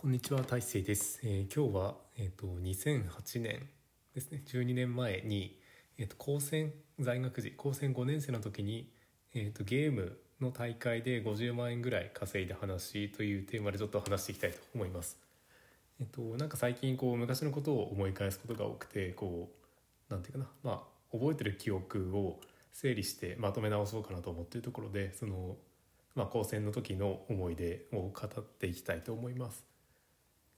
こんにちは大成です、えー今日は、えー、と2008年ですね12年前に、えー、と高専在学時高専5年生の時に、えー、とゲームの大会で50万円ぐらい稼いだ話というテーマでちょっと話していきたいと思います。えっと、なんか最近こう昔のことを思い返すことが多くてこうなんていうかなまあ覚えてる記憶を整理してまとめ直そうかなと思っているところでその、まあ、高専の時の思い出を語っていきたいと思います。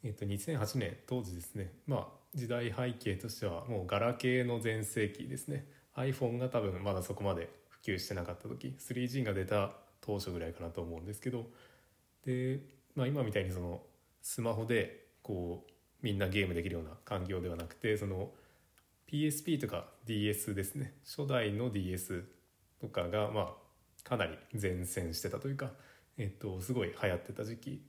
えっと、2008年当時ですね。まあ時代背景としてはもうガラケーの全盛期ですね。iPhone が多分まだそこまで普及してなかった時 3G が出た当初ぐらいかなと思うんですけど。で、まあ、今みたいにそのスマホでこうみんなゲームできるような環境ではなくてその PSP とか DS ですね。初代の DS とかがまあかなり前線してたというか、えっと、すごい流行ってた時期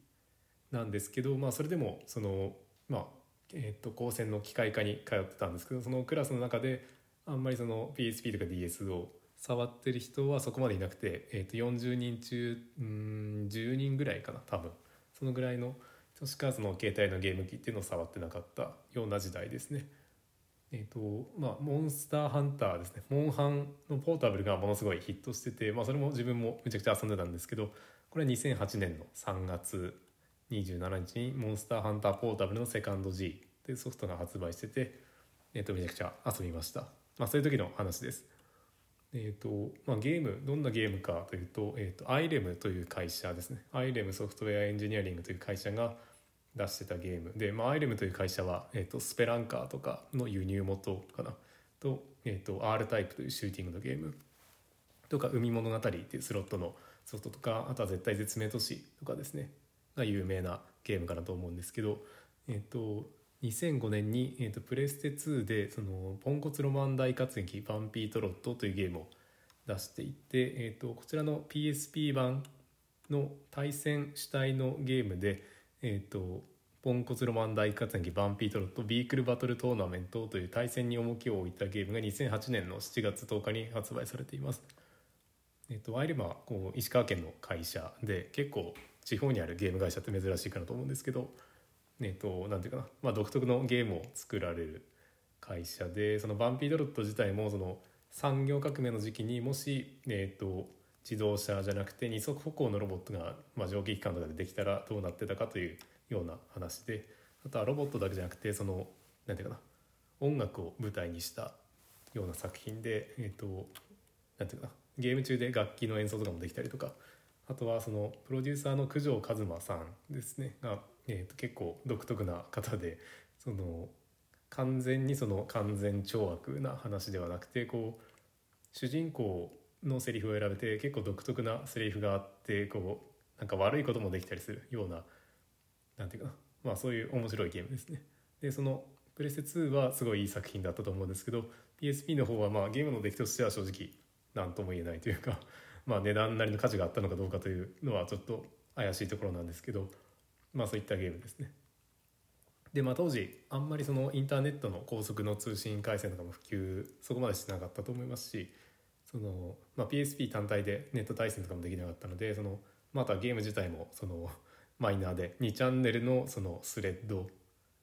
なんですけど、まあ、それでもその、まあえっと高専の機械科に通ってたんですけどそのクラスの中であんまりその PSP とか DS を触ってる人はそこまでいなくて、えっと40人中うん10人ぐらいかな多分そのぐらいの人しかその携帯のゲーム機っていうのを触ってなかったような時代ですね。えーとまあ、モンスターハンターですねモンハンのポータブルがものすごいヒットしてて、まあ、それも自分もめちゃくちゃ遊んでたんですけどこれは2008年の3月27日にモンスターハンターポータブルのセカンド G というソフトが発売してて、えー、とめちゃくちゃ遊びました、まあ、そういう時の話です。えーとまあ、ゲームどんなゲームかというと,、えー、と IREM という会社ですね。IREM ソフトウェアエンジニアリングという会社が出してたゲーム。で、まあ、IREM という会社は、えー、とスペランカーとかの輸入元かな。と,、えー、と R タイプというシューティングのゲーム。とか海物語っていうスロットのソフトとかあとは絶対絶命都市とかですね。が有名なゲームかなと思うんですけど、えー、と2005年に、えー、とプレステ2でそのポンコツロマン大活劇バンピートロットというゲームを出していて、えー、とこちらの PSP 版の対戦主体のゲームで、えー、とポンコツロマン大活劇バンピートロットビークルバトルトーナメントという対戦に重きを置いたゲームが2008年の7月10日に発売されています。えー、とアイレマはこう石川県の会社で結構地方にあるゲーム会社って珍しいかなと思うんですけどえっと、なんていうかな、まあ、独特のゲームを作られる会社でそのバンピードロット自体もその産業革命の時期にもし、えっと、自動車じゃなくて二足歩行のロボットが、まあ、蒸気機関とかでできたらどうなってたかというような話であとはロボットだけじゃなくてそのなんていうかな。音楽を舞台にしたような作品で、えっと、なていうかな。ゲーム中で楽器の演奏とかもできたりとかあとはそのプロデューサーの九条一馬さんですねがえー、と結構独特な方でその完全にその完全懲悪な話ではなくてこう主人公のセリフを選べて結構独特なセリフがあってこうなんか悪いこともできたりするようななんていうかなまあそういう面白いゲームですね。でそのプレステ2はすごいいい作品だったと思うんですけど PSP の方はまあゲームの出来としては正直何とも言えないというかまあ値段なりの価値があったのかどうかというのはちょっと怪しいところなんですけどまあそういったゲームですね。でまあ当時あんまりそのインターネットの高速の通信回線とかも普及そこまでしてなかったと思いますしその、まあ、PSP 単体でネット対戦とかもできなかったのでそのまたゲーム自体もそのマイナーで2チャンネルのそのスレッド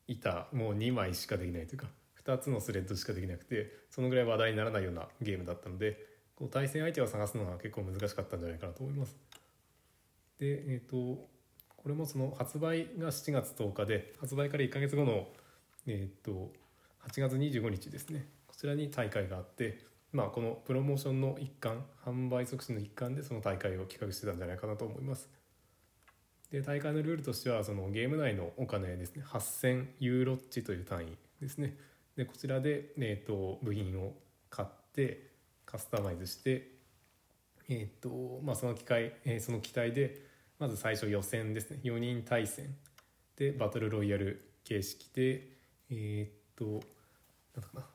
板もう2枚しかできないというか2つのスレッドしかできなくてそのぐらい話題にならないようなゲームだったのでこう対戦相手を探すのが結構難しかったんじゃないかなと思います。でえ、ー、とこれもその発売が7月10日で発売から1か月後の、えー、と8月25日ですねこちらに大会があって、まあ、このプロモーションの一環販売促進の一環でその大会を企画してたんじゃないかなと思います。で大会のルールとしてはそのゲーム内のお金ですね8000ユーロッチという単位ですねでこちらで、えー、と部品を買ってカスタマイズして、えーとまあ、その機会、えー、その機体でまず最初予選ですね。4人対戦。でバトルロイヤル形式でえー、っとなんだかな。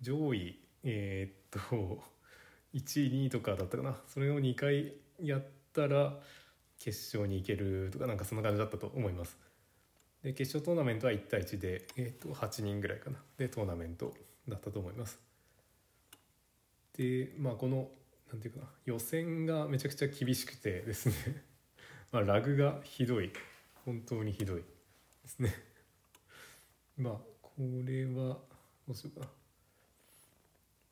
上位え、っと1位2位とかだったかな。それを2回やったら決勝に行けるとかなんかそんな感じだったと思います。で決勝トーナメントは1対1で、えー、っと8人ぐらいかな。でトーナメントだったと思います。でまあこのなんていうかな予選がめちゃくちゃ厳しくてですね。まあ、ラグがひどい。本当にひどいですね。まあこれはどうしようかな。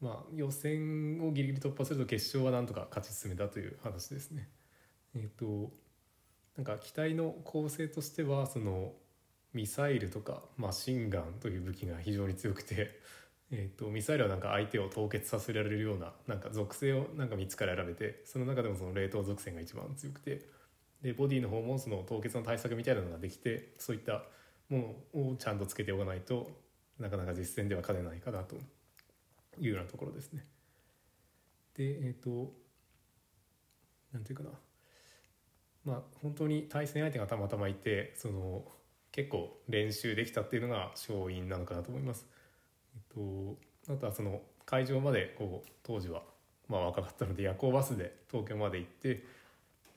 まあ予選をギリギリ突破すると決勝はなんとか勝ち進めたという話ですね。えっ、となんか機体の構成としてはそのミサイルとかマシンガンという武器が非常に強くて、えー、とミサイルはなんか相手を凍結させられるようななんか属性をなんか3つから選べてその中でもその冷凍属性が一番強くてでボディの方もその凍結の対策みたいなのができてそういったものをちゃんとつけておかないとなかなか実戦では勝てないかなというようなところですね。でえっ、ー、となんていうかなまあ本当に対戦相手がたまたまいてその結構練習できたっていうのが勝因なのかなと思います。と、あとはその会場までこう当時はまあ若かったので夜行バスで東京まで行って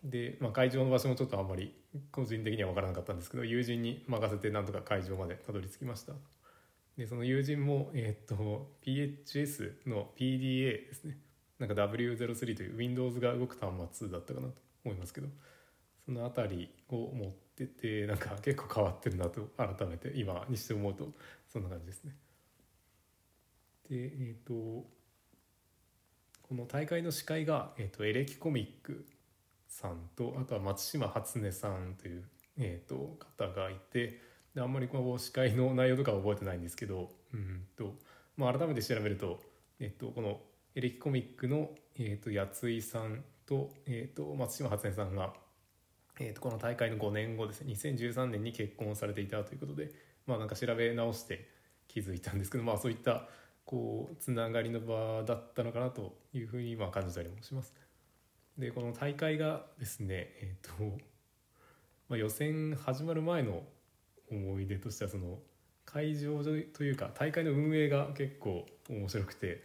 で、まあ、会場の場所もちょっとあんまり個人的には分からなかったんですけど友人に任せてなんとか会場までたどり着きましたでその友人も、えー、っと PHS の PDA ですねなんか W03 という Windows が動く端末だったかなと思いますけどその辺りを持っててなんか結構変わってるなと改めて今にして思うとそんな感じですね。でえ、ー、とこの大会の司会が、えーと、エレキコミックさんとあとは松島初音さんという、えーと、方がいてであんまりこう司会の内容とかは覚えてないんですけどうんと、まあ、改めて調べると,、えーと、このエレキコミックの、えー、と八井さんと,、えー、と松島初音さんがえー、とこの大会の5年後ですね2013年に結婚されていたということでまあなんか調べ直して気づいたんですけどまあそういったこうつながりの場だったのかなというふうにまあ感じたりもします。でこの大会がですねえ、ー、と、まあ、予選始まる前の思い出としてはその会場というか大会の運営が結構面白くて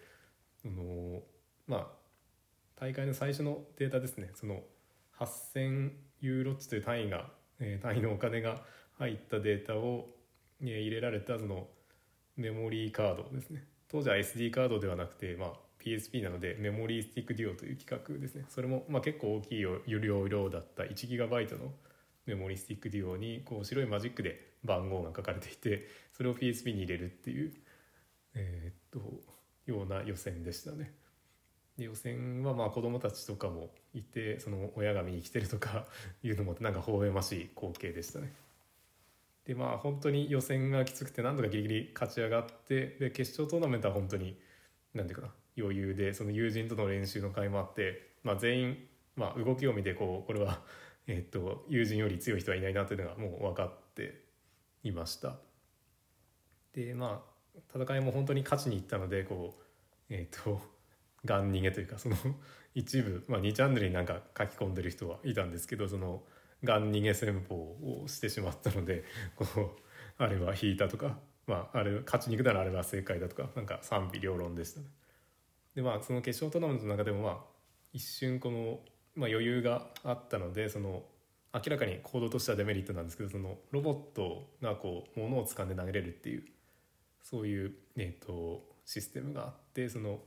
そのまあ大会の最初のデータですねその8000ユーロ値という単位が、えー、単位のお金が入ったデータを、えー、入れられたそのメモリーカードですね当時は SD カードではなくて、まあ、PSP なのでメモリースティックデュオという企画ですねそれも、まあ、結構大きい容量だった 1GB のメモリースティックデュオにこう白いマジックで番号が書かれていてそれを PSP に入れるっていう、えー、っとような予選でしたね。で予選はまあ子どもたちとかもいてその親が見に来てるとかいうのもなんか微笑ましい光景でしたね。でまあ本当に予選がきつくて何とかギリギリ勝ち上がってで決勝トーナメントは本当に何ていうかな余裕でその友人との練習の会もあって、まあ、全員、まあ、動きを見てこうこれは、えっと友人より強い人はいないなというのがもう分かっていました。でまあ戦いも本当に勝ちにいったのでこうえっ、とガン逃げというかその一部、まあ、2チャンネルになんか書き込んでる人はいたんですけどそのガン逃げ戦法をしてしまったのでこうあれは引いたとか、まあ、あれ勝ちに行くならあれは正解だとかなんか賛否両論でしたね。でまあその決勝トーナメントの中でもまあ一瞬この、まあ、余裕があったのでその明らかに行動としてはデメリットなんですけどそのロボットがこう物を掴んで投げれるっていうそういう、えーとシステムがあってその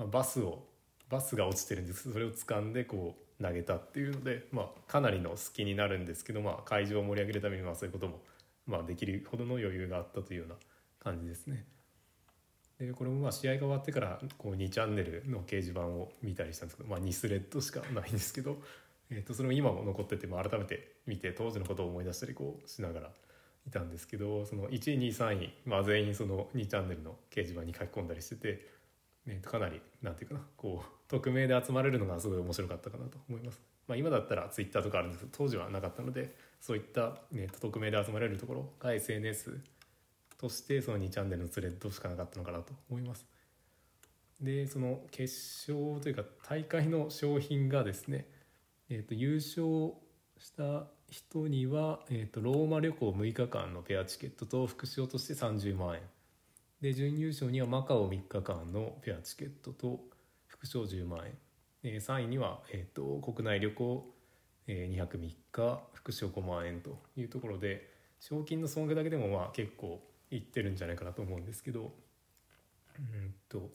まあ、バスをバスが落ちてるんですそれを掴んでこう投げたっていうので、まあ、かなりの隙になるんですけど、まあ、会場を盛り上げるためにまあそういうことも、まあ、できるほどの余裕があったというような感じですね。でこれもまあ試合が終わってからこう2チャンネルの掲示板を見たりしたんですけど、まあ、2スレッドしかないんですけど、えー、とそれも今も残ってて、まあ、改めて見て当時のことを思い出したりこうしながらいたんですけどその1位2位3位、まあ、全員その2チャンネルの掲示板に書き込んだりしてて。ね、かなりなんていうかなこう匿名で集まれるのがすごい面白かったかなと思います。まあ、今だったらツイッターとかあるんですけど当時はなかったのでそういった、ね、匿名で集まれるところが SNS としてその2チャンネルのスレッドしかなかったのかなと思います。でその決勝というか大会の商品がですね、えー、と優勝した人には、えー、とローマ旅行6日間のペアチケットと副賞として30万円で準優勝にはマカオ3日間のペアチケットと副賞10万円、えー、3位には、えーと、国内旅行、えー、2泊3日副賞5万円というところで賞金の損害だけでもまあ結構いってるんじゃないかなと思うんですけど。うんと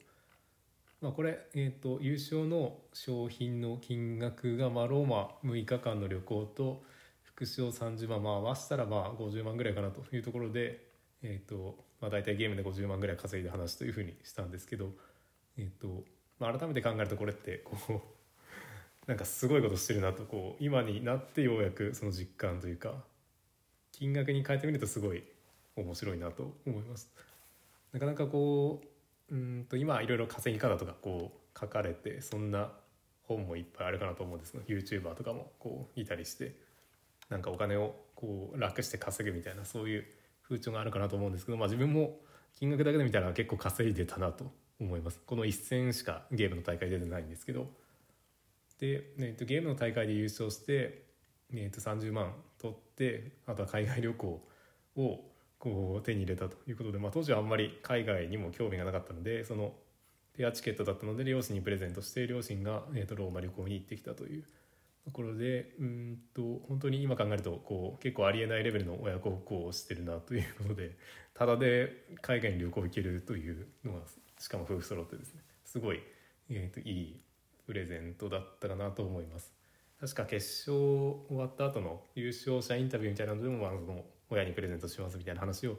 まあこれ、えーと、優勝の商品の金額が、まあ、ローマ6日間の旅行と副賞30万まあ合わせたらまあ50万ぐらいかなというところで、えーとまあ、大体ゲームで50万ぐらい稼いで話というふうにしたんですけど、えーとまあ、改めて考えるとこれってこう なんかすごいことしてるなとこう今になってようやくその実感というか金額に変えてみるとすごい面白いなと思います。なかなかこううんと今いろいろ稼ぎ方とかこう書かれてそんな本もいっぱいあるかなと思うんですが YouTuber とかもこういたりしてなんかお金をこう楽して稼ぐみたいなそういう風潮があるかなと思うんですけど、まあ、自分も金額だけで見たら結構稼いでたなと思います。この1戦しかゲームの大会出てないんですけど。で、えー、とゲームの大会で優勝して、えー、と30万取ってあとは海外旅行をこう手に入れたということで、まあ、当時はあんまり海外にも興味がなかったのでそのペアチケットだったので両親にプレゼントして両親が、えー、とローマ旅行に行ってきたというところでうんと本当に今考えるとこう結構ありえないレベルの親孝行をしてるなということでただで海外に旅行行けるというのがしかも夫婦揃ってですねすごい、えー、といいプレゼントだったかなと思います確か決勝終わった後の優勝者インタビューみたいなのでも、まあ、その親にプレゼントしますみたいな話を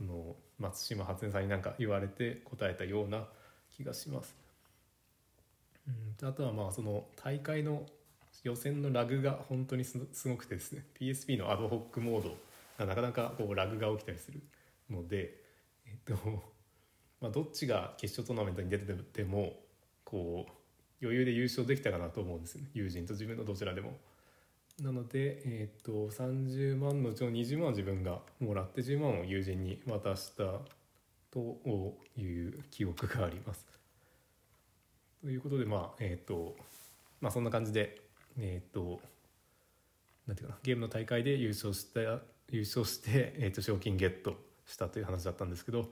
あの松島初音さんになんか言われて答えたような気がします。うんあとはまあその大会の予選のラグが本当にすごくてですね PSP のアドホックモードがなかなかこうラグが起きたりするので、えっとまあ、どっちが決勝トーナメントに出ててもこう余裕で優勝できたかなと思うんですよね友人と自分のどちらでも。なので、え、っと30万のうちの20万は自分がもらって10万を友人に渡したという記憶があります。ということでまあえっ、とまあそんな感じでえっ、となんていうかなゲームの大会で優勝した優勝して、えー、と賞金ゲットしたという話だったんですけど、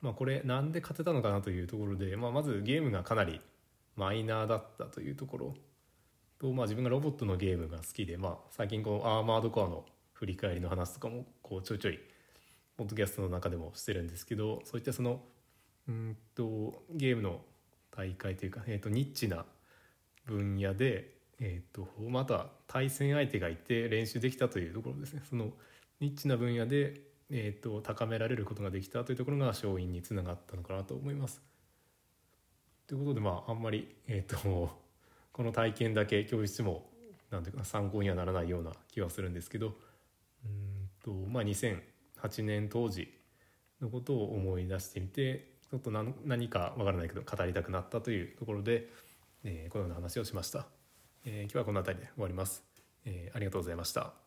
まあ、これなんで勝てたのかなというところで、まあ、まずゲームがかなりマイナーだったというところと、まあ、自分がロボットのゲームが好きで、まあ、最近こうアーマードコアの振り返りの話とかもこうちょいちょいポッドキャストの中でもしてるんですけどそういったそのうんとゲームの大会というか、えー、とニッチな分野で、えーと、また対戦相手がいて練習できたというところですねそのニッチな分野で、えーと高められることができたというところが勝因につながったのかなと思います。ということでまああんまり、えーと、この体験だけ教室もなんていうか参考にはならないような気はするんですけどうんと、まあ、2008年当時のことを思い出してみてちょっと何何かわからないけど語りたくなったというところで、えー、このような話をしました、えー、今日はこの辺りで終わります、えー、ありがとうございました。